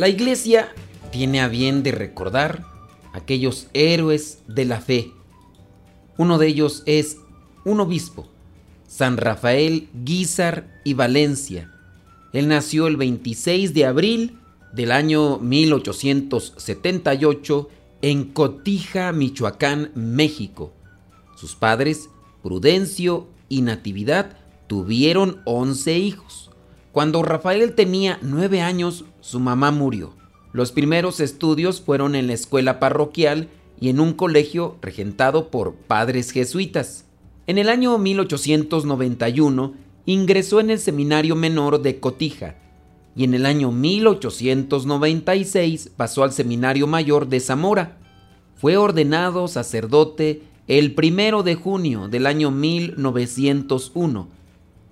La iglesia tiene a bien de recordar aquellos héroes de la fe. Uno de ellos es un obispo, San Rafael Guizar y Valencia. Él nació el 26 de abril del año 1878 en Cotija, Michoacán, México. Sus padres, Prudencio y Natividad, tuvieron 11 hijos. Cuando Rafael tenía 9 años, su mamá murió. Los primeros estudios fueron en la escuela parroquial y en un colegio regentado por padres jesuitas. En el año 1891 ingresó en el seminario menor de Cotija y en el año 1896 pasó al seminario mayor de Zamora. Fue ordenado sacerdote el primero de junio del año 1901.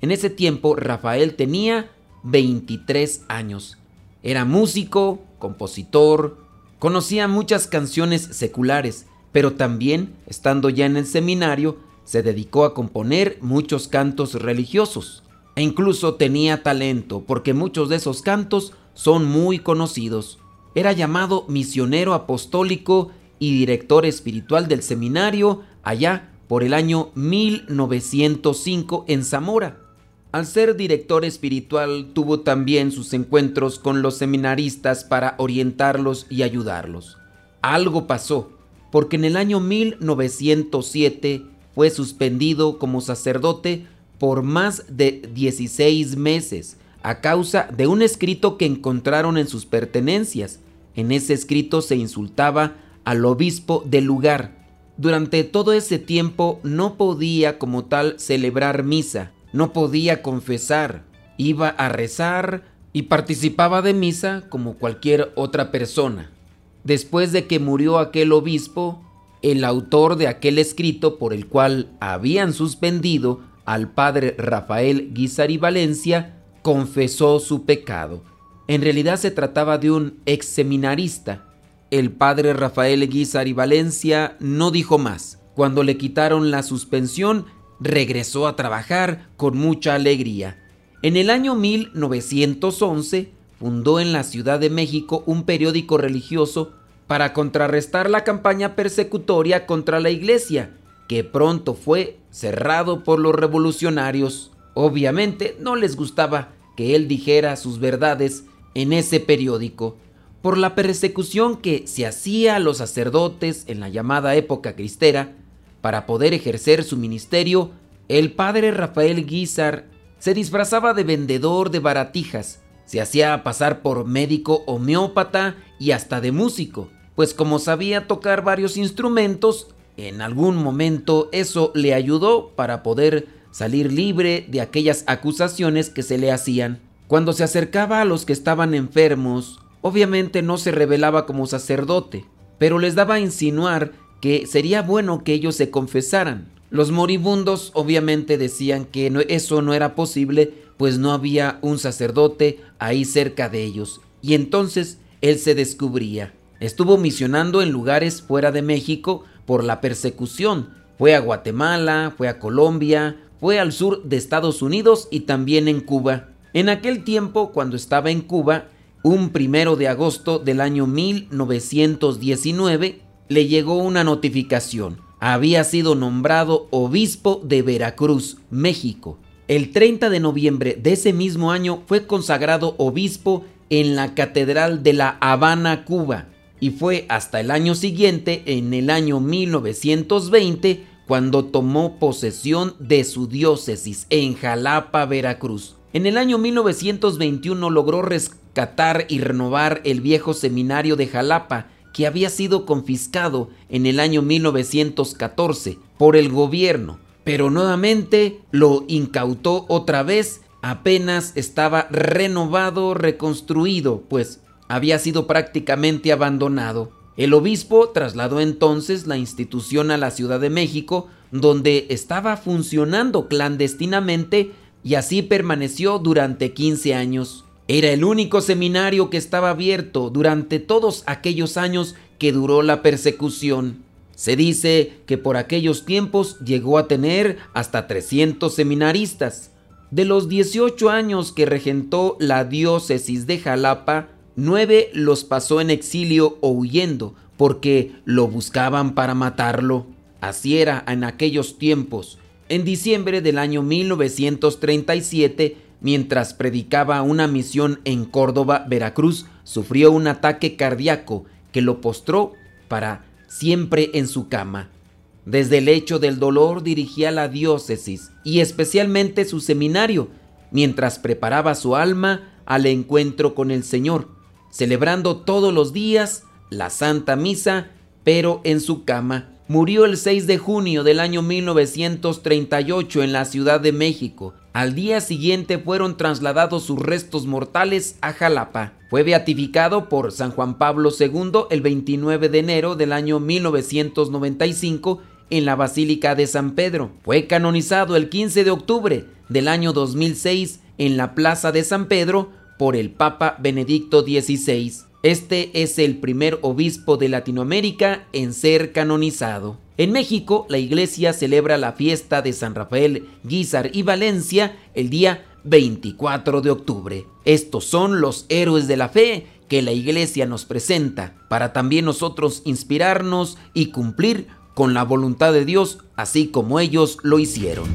En ese tiempo Rafael tenía 23 años. Era músico, compositor, conocía muchas canciones seculares, pero también, estando ya en el seminario, se dedicó a componer muchos cantos religiosos. E incluso tenía talento, porque muchos de esos cantos son muy conocidos. Era llamado misionero apostólico y director espiritual del seminario allá por el año 1905 en Zamora. Al ser director espiritual tuvo también sus encuentros con los seminaristas para orientarlos y ayudarlos. Algo pasó, porque en el año 1907 fue suspendido como sacerdote por más de 16 meses a causa de un escrito que encontraron en sus pertenencias. En ese escrito se insultaba al obispo del lugar. Durante todo ese tiempo no podía como tal celebrar misa no podía confesar, iba a rezar y participaba de misa como cualquier otra persona. Después de que murió aquel obispo, el autor de aquel escrito por el cual habían suspendido al padre Rafael Guizar y Valencia, confesó su pecado. En realidad se trataba de un ex seminarista. El padre Rafael Guizar y Valencia no dijo más. Cuando le quitaron la suspensión, regresó a trabajar con mucha alegría. En el año 1911 fundó en la Ciudad de México un periódico religioso para contrarrestar la campaña persecutoria contra la iglesia, que pronto fue cerrado por los revolucionarios. Obviamente no les gustaba que él dijera sus verdades en ese periódico, por la persecución que se hacía a los sacerdotes en la llamada época cristera, para poder ejercer su ministerio, el padre Rafael Guizar se disfrazaba de vendedor de baratijas, se hacía pasar por médico homeópata y hasta de músico, pues como sabía tocar varios instrumentos, en algún momento eso le ayudó para poder salir libre de aquellas acusaciones que se le hacían. Cuando se acercaba a los que estaban enfermos, obviamente no se revelaba como sacerdote, pero les daba a insinuar que sería bueno que ellos se confesaran. Los moribundos obviamente decían que eso no era posible, pues no había un sacerdote ahí cerca de ellos. Y entonces él se descubría. Estuvo misionando en lugares fuera de México por la persecución. Fue a Guatemala, fue a Colombia, fue al sur de Estados Unidos y también en Cuba. En aquel tiempo, cuando estaba en Cuba, un primero de agosto del año 1919, le llegó una notificación. Había sido nombrado obispo de Veracruz, México. El 30 de noviembre de ese mismo año fue consagrado obispo en la Catedral de La Habana, Cuba, y fue hasta el año siguiente, en el año 1920, cuando tomó posesión de su diócesis en Jalapa, Veracruz. En el año 1921 logró rescatar y renovar el viejo seminario de Jalapa, que había sido confiscado en el año 1914 por el gobierno, pero nuevamente lo incautó otra vez apenas estaba renovado, reconstruido, pues había sido prácticamente abandonado. El obispo trasladó entonces la institución a la Ciudad de México, donde estaba funcionando clandestinamente y así permaneció durante 15 años. Era el único seminario que estaba abierto durante todos aquellos años que duró la persecución. Se dice que por aquellos tiempos llegó a tener hasta 300 seminaristas. De los 18 años que regentó la diócesis de Jalapa, nueve los pasó en exilio o huyendo, porque lo buscaban para matarlo. Así era en aquellos tiempos. En diciembre del año 1937, mientras predicaba una misión en Córdoba, Veracruz, sufrió un ataque cardíaco que lo postró para siempre en su cama. Desde el lecho del dolor dirigía la diócesis y especialmente su seminario, mientras preparaba su alma al encuentro con el Señor, celebrando todos los días la Santa Misa, pero en su cama. Murió el 6 de junio del año 1938 en la Ciudad de México. Al día siguiente fueron trasladados sus restos mortales a Jalapa. Fue beatificado por San Juan Pablo II el 29 de enero del año 1995 en la Basílica de San Pedro. Fue canonizado el 15 de octubre del año 2006 en la Plaza de San Pedro por el Papa Benedicto XVI. Este es el primer obispo de Latinoamérica en ser canonizado. En México, la iglesia celebra la fiesta de San Rafael, Guízar y Valencia el día 24 de octubre. Estos son los héroes de la fe que la iglesia nos presenta para también nosotros inspirarnos y cumplir con la voluntad de Dios, así como ellos lo hicieron.